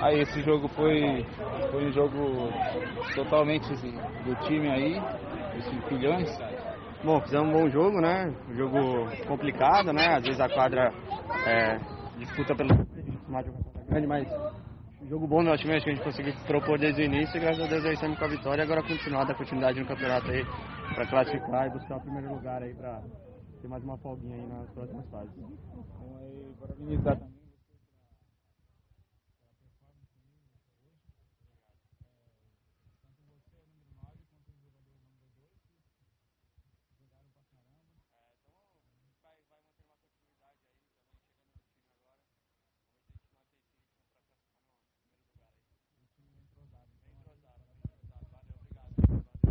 Aí esse jogo foi, foi um jogo totalmente assim, do time aí, esses filhões. Bom, fizemos um bom jogo, né? Um jogo complicado, né? Às vezes a quadra é, disputa pelo grande, mas jogo bom do nosso time, acho que a gente conseguiu propor desde o início e graças a Deus aí estamos com a vitória agora continuar da continuidade no campeonato aí para classificar e buscar o primeiro lugar aí para ter mais uma folguinha aí nas próximas fases. Então aí, parabenizar também